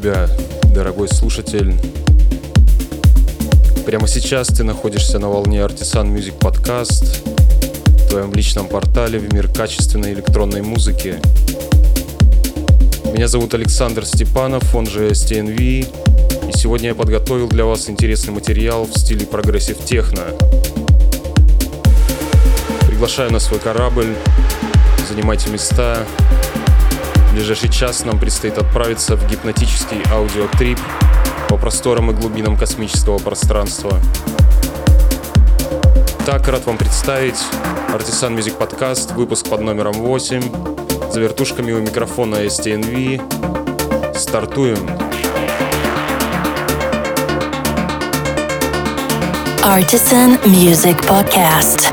Тебя, дорогой слушатель. Прямо сейчас ты находишься на волне Artisan Music Podcast, в твоем личном портале в мир качественной электронной музыки. Меня зовут Александр Степанов, он же STNV, и сегодня я подготовил для вас интересный материал в стиле progressive техно. Приглашаю на свой корабль, занимайте места. Ближайший час нам предстоит отправиться в гипнотический аудиотрип по просторам и глубинам космического пространства. Так, рад вам представить Artisan Music Podcast, выпуск под номером 8. За вертушками у микрофона STNV. Стартуем! Artisan Music Podcast.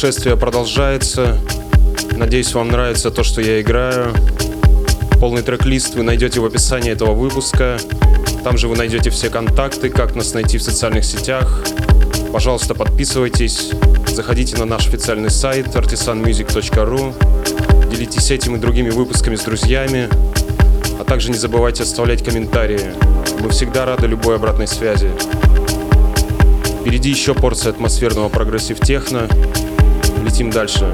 Путешествие продолжается. Надеюсь, вам нравится то, что я играю. Полный трек-лист вы найдете в описании этого выпуска. Там же вы найдете все контакты, как нас найти в социальных сетях. Пожалуйста, подписывайтесь, заходите на наш официальный сайт artisanmusic.ru, делитесь этим и другими выпусками с друзьями, а также не забывайте оставлять комментарии. Мы всегда рады любой обратной связи. Впереди еще порция атмосферного прогрессив техно. Летим дальше.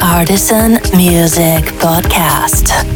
Artisan Music Podcast.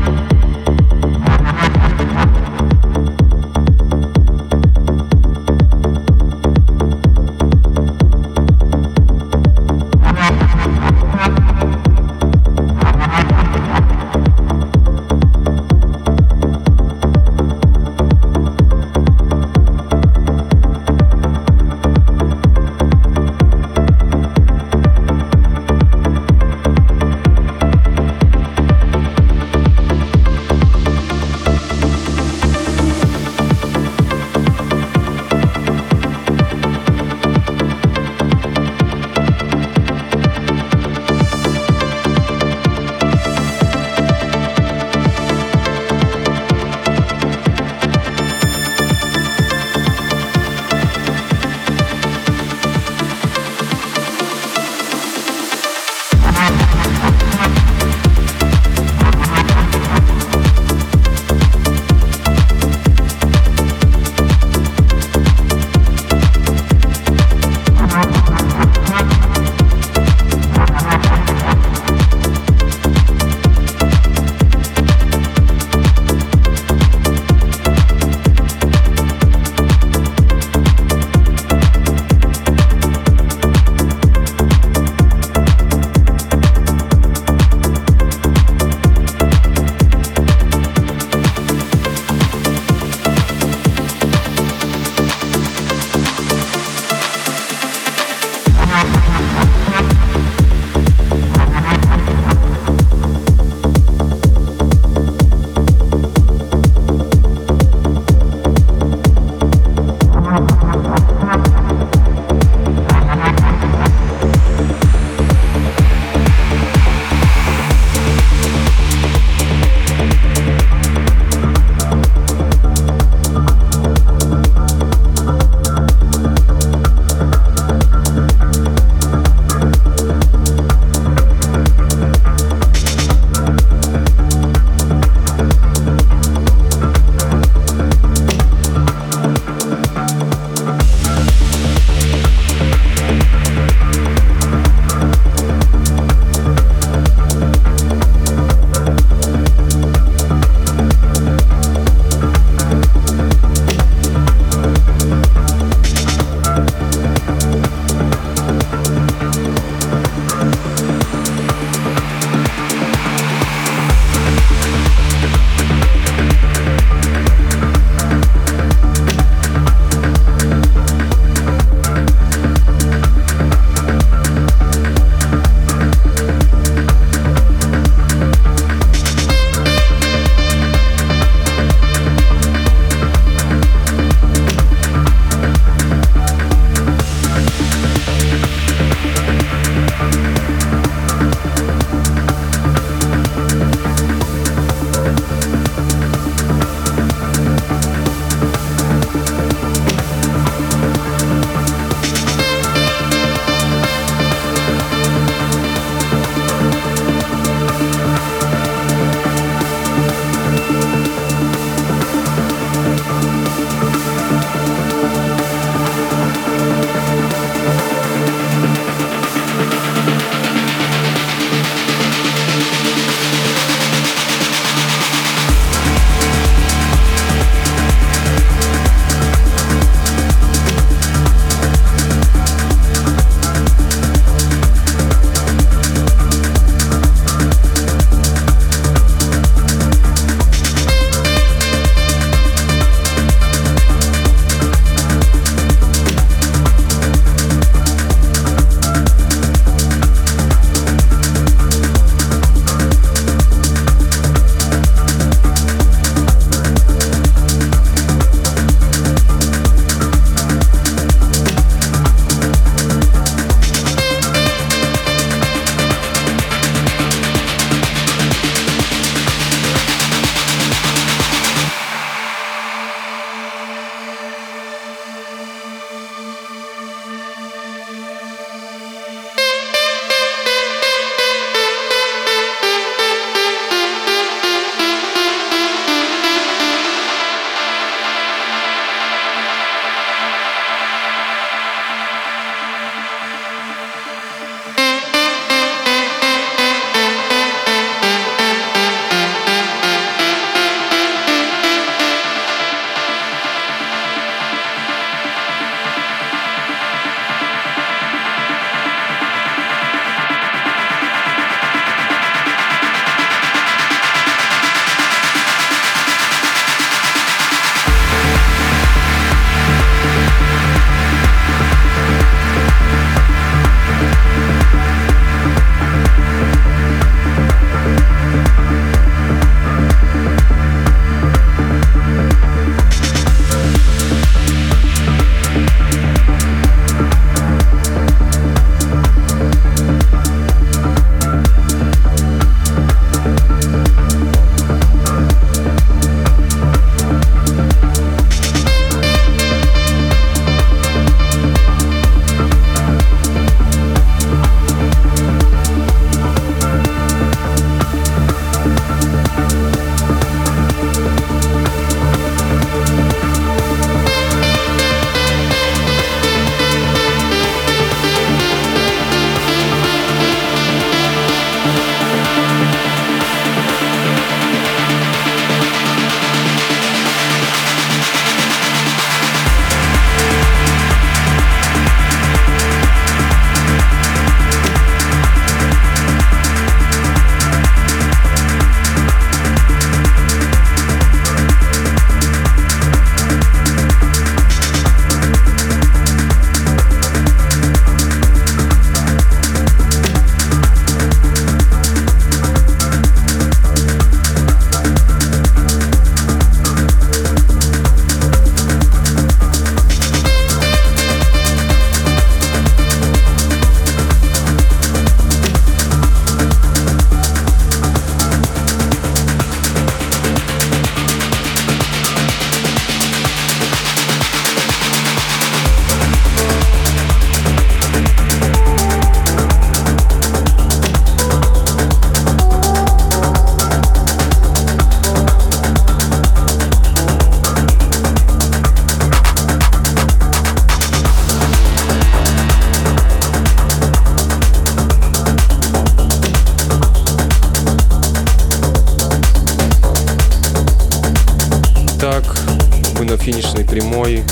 Необычной прямой.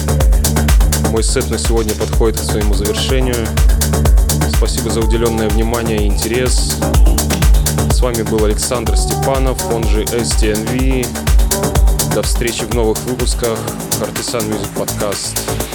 Мой сет на сегодня подходит к своему завершению. Спасибо за уделенное внимание и интерес. С вами был Александр Степанов, он же STNV. До встречи в новых выпусках Artisan Music Podcast.